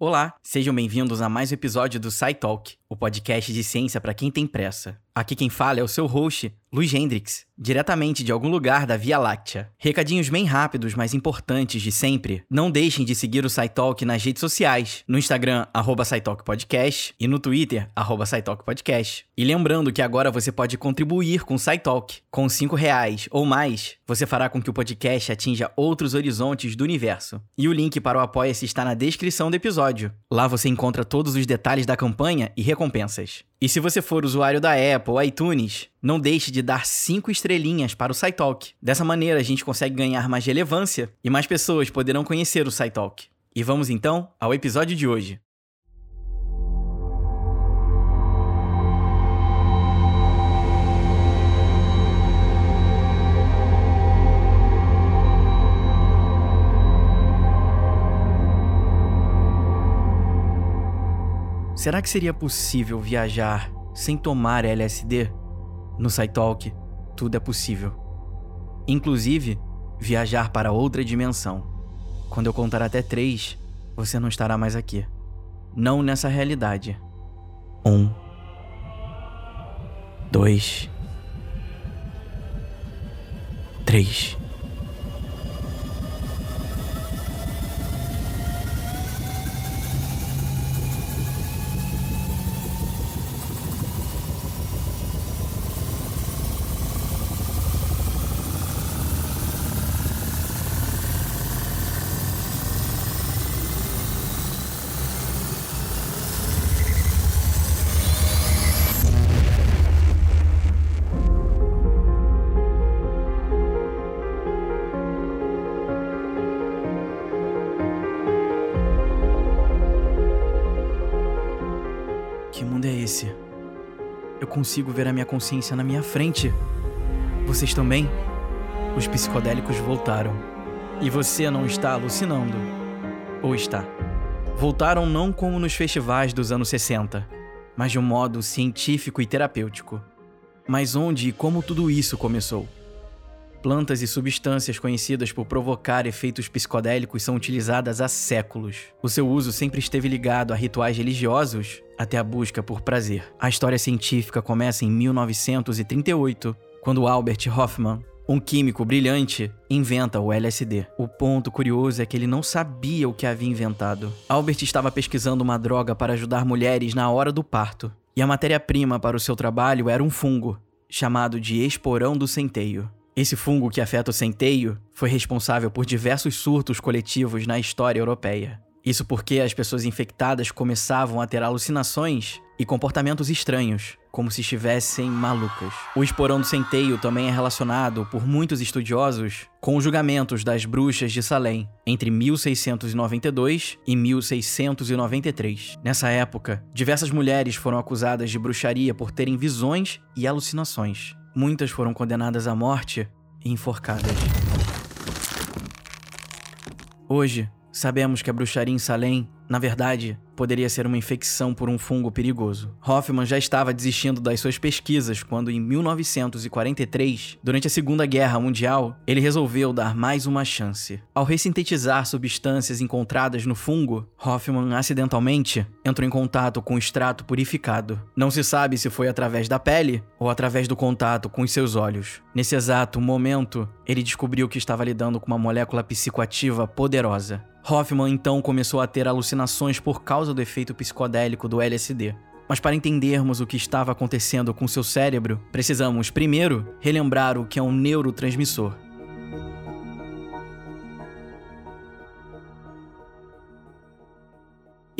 Olá, sejam bem-vindos a mais um episódio do SciTalk, o podcast de ciência para quem tem pressa. Aqui quem fala é o seu host, Luiz Hendrix, diretamente de algum lugar da Via Láctea. Recadinhos bem rápidos, mas importantes de sempre. Não deixem de seguir o SciTalk nas redes sociais, no Instagram, arroba Podcast e no Twitter, arroba Podcast. E lembrando que agora você pode contribuir com o SciTalk. Com 5 reais ou mais, você fará com que o podcast atinja outros horizontes do universo. E o link para o Apoia-se está na descrição do episódio. Lá você encontra todos os detalhes da campanha e recompensas. E se você for usuário da Apple ou iTunes, não deixe de dar 5 estrelinhas para o SciTalk. Dessa maneira, a gente consegue ganhar mais relevância e mais pessoas poderão conhecer o SciTalk. E vamos então ao episódio de hoje. Será que seria possível viajar sem tomar LSD? No SciTalk, tudo é possível. Inclusive, viajar para outra dimensão. Quando eu contar até três, você não estará mais aqui. Não nessa realidade. Um. Dois. Três. Consigo ver a minha consciência na minha frente. Vocês também? Os psicodélicos voltaram. E você não está alucinando? Ou está? Voltaram não como nos festivais dos anos 60, mas de um modo científico e terapêutico. Mas onde e como tudo isso começou? Plantas e substâncias conhecidas por provocar efeitos psicodélicos são utilizadas há séculos. O seu uso sempre esteve ligado a rituais religiosos até a busca por prazer. A história científica começa em 1938, quando Albert Hoffman, um químico brilhante, inventa o LSD. O ponto curioso é que ele não sabia o que havia inventado. Albert estava pesquisando uma droga para ajudar mulheres na hora do parto, e a matéria-prima para o seu trabalho era um fungo, chamado de esporão do centeio. Esse fungo que afeta o centeio foi responsável por diversos surtos coletivos na história europeia. Isso porque as pessoas infectadas começavam a ter alucinações e comportamentos estranhos, como se estivessem malucas. O esporão do centeio também é relacionado, por muitos estudiosos, com os julgamentos das bruxas de Salem, entre 1692 e 1693. Nessa época, diversas mulheres foram acusadas de bruxaria por terem visões e alucinações. Muitas foram condenadas à morte e enforcadas. Hoje, sabemos que a bruxaria em Salem, na verdade, poderia ser uma infecção por um fungo perigoso. Hoffman já estava desistindo das suas pesquisas quando, em 1943, durante a Segunda Guerra Mundial, ele resolveu dar mais uma chance. Ao ressintetizar substâncias encontradas no fungo, Hoffman acidentalmente entrou em contato com o extrato purificado. Não se sabe se foi através da pele ou através do contato com os seus olhos. Nesse exato momento, ele descobriu que estava lidando com uma molécula psicoativa poderosa. Hoffman então começou a ter alucinações por causa do efeito psicodélico do LSD. Mas para entendermos o que estava acontecendo com seu cérebro, precisamos primeiro relembrar o que é um neurotransmissor.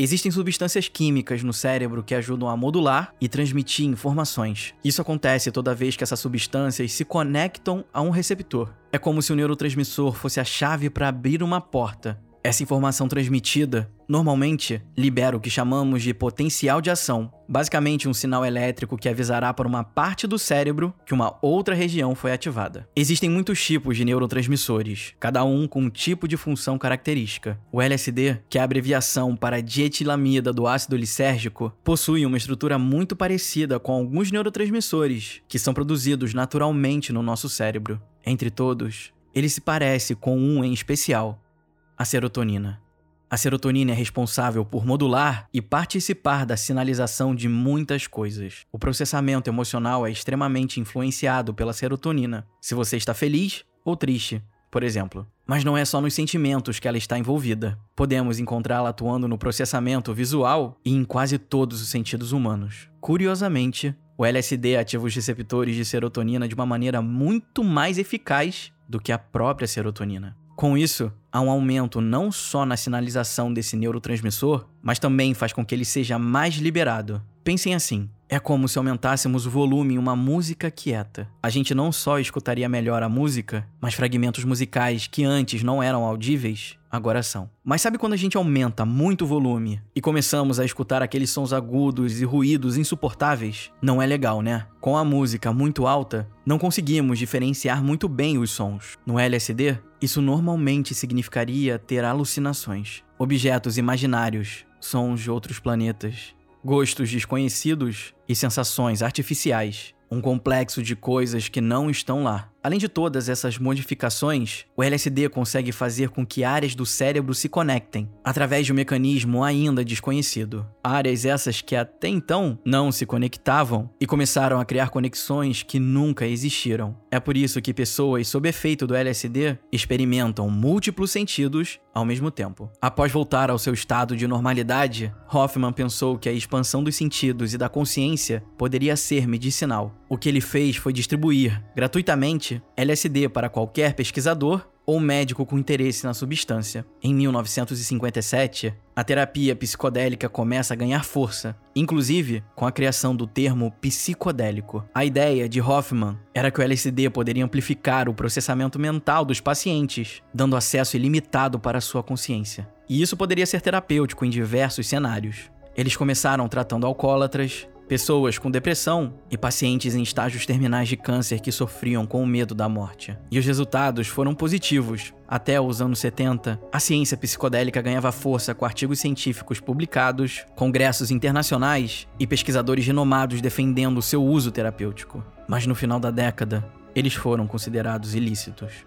Existem substâncias químicas no cérebro que ajudam a modular e transmitir informações. Isso acontece toda vez que essas substâncias se conectam a um receptor. É como se o neurotransmissor fosse a chave para abrir uma porta, essa informação transmitida normalmente libera o que chamamos de potencial de ação, basicamente um sinal elétrico que avisará para uma parte do cérebro que uma outra região foi ativada. Existem muitos tipos de neurotransmissores, cada um com um tipo de função característica. O LSD, que é a abreviação para dietilamida do ácido lisérgico, possui uma estrutura muito parecida com alguns neurotransmissores que são produzidos naturalmente no nosso cérebro. Entre todos, ele se parece com um em especial, a serotonina. A serotonina é responsável por modular e participar da sinalização de muitas coisas. O processamento emocional é extremamente influenciado pela serotonina. Se você está feliz ou triste, por exemplo. Mas não é só nos sentimentos que ela está envolvida. Podemos encontrá-la atuando no processamento visual e em quase todos os sentidos humanos. Curiosamente, o LSD ativa os receptores de serotonina de uma maneira muito mais eficaz do que a própria serotonina. Com isso, há um aumento não só na sinalização desse neurotransmissor, mas também faz com que ele seja mais liberado. Pensem assim: é como se aumentássemos o volume em uma música quieta. A gente não só escutaria melhor a música, mas fragmentos musicais que antes não eram audíveis agora são. Mas sabe quando a gente aumenta muito o volume e começamos a escutar aqueles sons agudos e ruídos insuportáveis? Não é legal, né? Com a música muito alta, não conseguimos diferenciar muito bem os sons. No LSD, isso normalmente significaria ter alucinações, objetos imaginários, sons de outros planetas, gostos desconhecidos e sensações artificiais um complexo de coisas que não estão lá. Além de todas essas modificações, o LSD consegue fazer com que áreas do cérebro se conectem, através de um mecanismo ainda desconhecido. Áreas essas que até então não se conectavam e começaram a criar conexões que nunca existiram. É por isso que pessoas sob efeito do LSD experimentam múltiplos sentidos ao mesmo tempo. Após voltar ao seu estado de normalidade, Hoffman pensou que a expansão dos sentidos e da consciência poderia ser medicinal. O que ele fez foi distribuir, gratuitamente, LSD para qualquer pesquisador ou médico com interesse na substância. Em 1957, a terapia psicodélica começa a ganhar força, inclusive com a criação do termo psicodélico. A ideia de Hoffman era que o LSD poderia amplificar o processamento mental dos pacientes, dando acesso ilimitado para a sua consciência. E isso poderia ser terapêutico em diversos cenários. Eles começaram tratando alcoólatras, pessoas com depressão e pacientes em estágios terminais de câncer que sofriam com o medo da morte. E os resultados foram positivos. Até os anos 70, a ciência psicodélica ganhava força com artigos científicos publicados, congressos internacionais e pesquisadores renomados defendendo seu uso terapêutico. Mas no final da década, eles foram considerados ilícitos.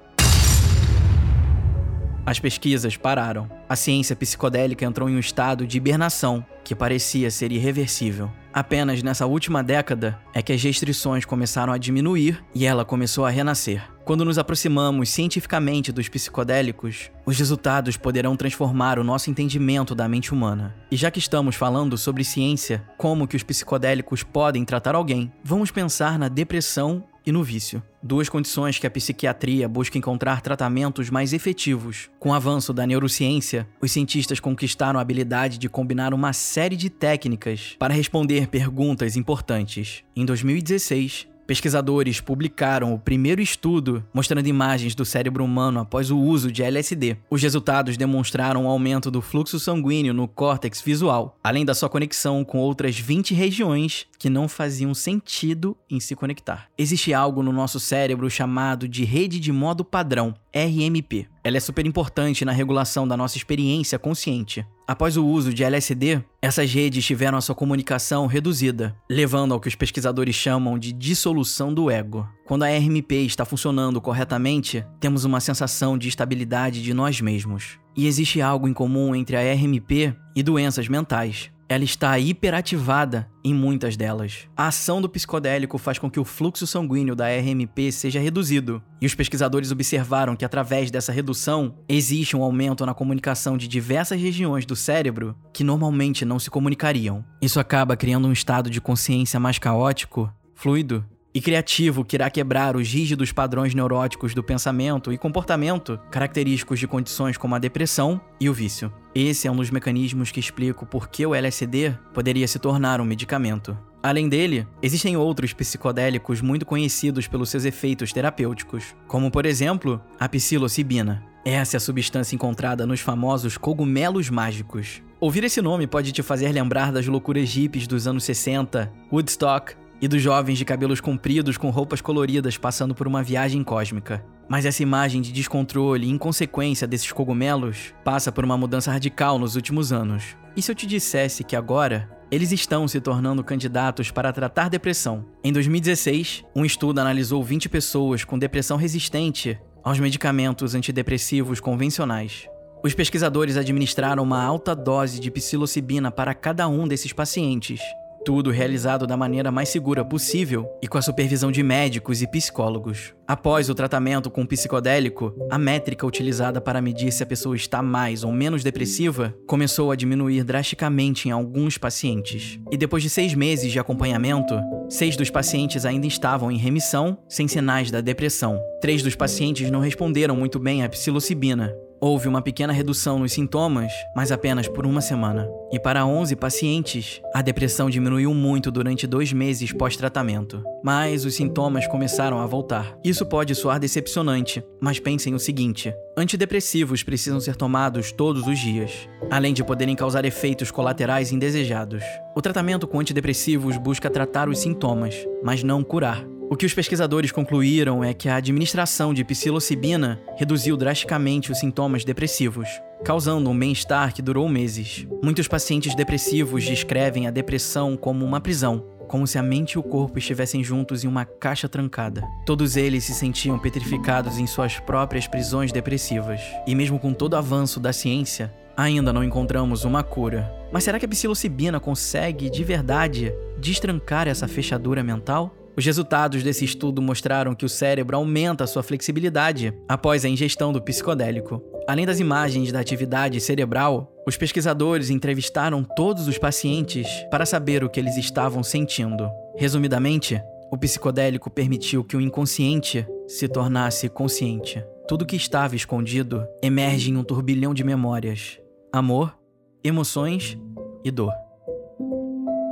As pesquisas pararam. A ciência psicodélica entrou em um estado de hibernação que parecia ser irreversível. Apenas nessa última década é que as restrições começaram a diminuir e ela começou a renascer. Quando nos aproximamos cientificamente dos psicodélicos, os resultados poderão transformar o nosso entendimento da mente humana. E já que estamos falando sobre ciência, como que os psicodélicos podem tratar alguém, vamos pensar na depressão e no vício. Duas condições que a psiquiatria busca encontrar tratamentos mais efetivos. Com o avanço da neurociência, os cientistas conquistaram a habilidade de combinar uma série de técnicas para responder perguntas importantes. Em 2016, Pesquisadores publicaram o primeiro estudo mostrando imagens do cérebro humano após o uso de LSD. Os resultados demonstraram um aumento do fluxo sanguíneo no córtex visual, além da sua conexão com outras 20 regiões que não faziam sentido em se conectar. Existe algo no nosso cérebro chamado de rede de modo padrão, RMP. Ela é super importante na regulação da nossa experiência consciente. Após o uso de LSD, essas redes tiveram a sua comunicação reduzida, levando ao que os pesquisadores chamam de dissolução do ego. Quando a RMP está funcionando corretamente, temos uma sensação de estabilidade de nós mesmos. E existe algo em comum entre a RMP e doenças mentais ela está hiperativada em muitas delas. A ação do psicodélico faz com que o fluxo sanguíneo da RMP seja reduzido, e os pesquisadores observaram que através dessa redução existe um aumento na comunicação de diversas regiões do cérebro que normalmente não se comunicariam. Isso acaba criando um estado de consciência mais caótico, fluido e criativo que irá quebrar os rígidos padrões neuróticos do pensamento e comportamento característicos de condições como a depressão e o vício. Esse é um dos mecanismos que explica por que o LSD poderia se tornar um medicamento. Além dele, existem outros psicodélicos muito conhecidos pelos seus efeitos terapêuticos, como por exemplo a psilocibina. Essa é a substância encontrada nos famosos cogumelos mágicos. Ouvir esse nome pode te fazer lembrar das loucuras hippies dos anos 60, Woodstock e dos jovens de cabelos compridos com roupas coloridas passando por uma viagem cósmica. Mas essa imagem de descontrole e inconsequência desses cogumelos passa por uma mudança radical nos últimos anos. E se eu te dissesse que agora eles estão se tornando candidatos para tratar depressão? Em 2016, um estudo analisou 20 pessoas com depressão resistente aos medicamentos antidepressivos convencionais. Os pesquisadores administraram uma alta dose de psilocibina para cada um desses pacientes. Tudo realizado da maneira mais segura possível e com a supervisão de médicos e psicólogos. Após o tratamento com psicodélico, a métrica utilizada para medir se a pessoa está mais ou menos depressiva começou a diminuir drasticamente em alguns pacientes. E depois de seis meses de acompanhamento, seis dos pacientes ainda estavam em remissão, sem sinais da depressão. Três dos pacientes não responderam muito bem à psilocibina, Houve uma pequena redução nos sintomas, mas apenas por uma semana. E para 11 pacientes, a depressão diminuiu muito durante dois meses pós-tratamento. Mas os sintomas começaram a voltar. Isso pode soar decepcionante, mas pensem o seguinte: antidepressivos precisam ser tomados todos os dias, além de poderem causar efeitos colaterais indesejados. O tratamento com antidepressivos busca tratar os sintomas, mas não curar. O que os pesquisadores concluíram é que a administração de psilocibina reduziu drasticamente os sintomas depressivos, causando um bem-estar que durou meses. Muitos pacientes depressivos descrevem a depressão como uma prisão, como se a mente e o corpo estivessem juntos em uma caixa trancada. Todos eles se sentiam petrificados em suas próprias prisões depressivas. E mesmo com todo o avanço da ciência, ainda não encontramos uma cura. Mas será que a psilocibina consegue, de verdade, destrancar essa fechadura mental? Os resultados desse estudo mostraram que o cérebro aumenta sua flexibilidade após a ingestão do psicodélico. Além das imagens da atividade cerebral, os pesquisadores entrevistaram todos os pacientes para saber o que eles estavam sentindo. Resumidamente, o psicodélico permitiu que o inconsciente se tornasse consciente. Tudo que estava escondido emerge em um turbilhão de memórias: amor, emoções e dor.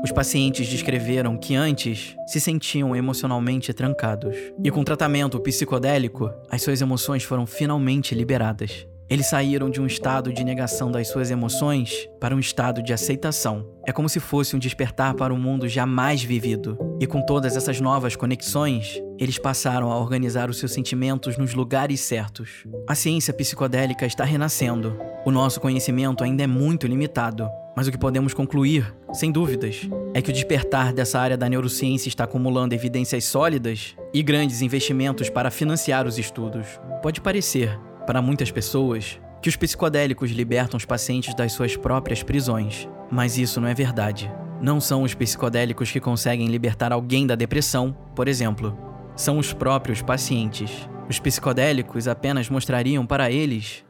Os pacientes descreveram que antes se sentiam emocionalmente trancados. E com tratamento psicodélico, as suas emoções foram finalmente liberadas. Eles saíram de um estado de negação das suas emoções para um estado de aceitação. É como se fosse um despertar para um mundo jamais vivido. E com todas essas novas conexões, eles passaram a organizar os seus sentimentos nos lugares certos. A ciência psicodélica está renascendo. O nosso conhecimento ainda é muito limitado, mas o que podemos concluir, sem dúvidas, é que o despertar dessa área da neurociência está acumulando evidências sólidas e grandes investimentos para financiar os estudos. Pode parecer, para muitas pessoas, que os psicodélicos libertam os pacientes das suas próprias prisões, mas isso não é verdade. Não são os psicodélicos que conseguem libertar alguém da depressão, por exemplo. São os próprios pacientes. Os psicodélicos apenas mostrariam para eles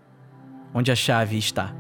onde a chave está.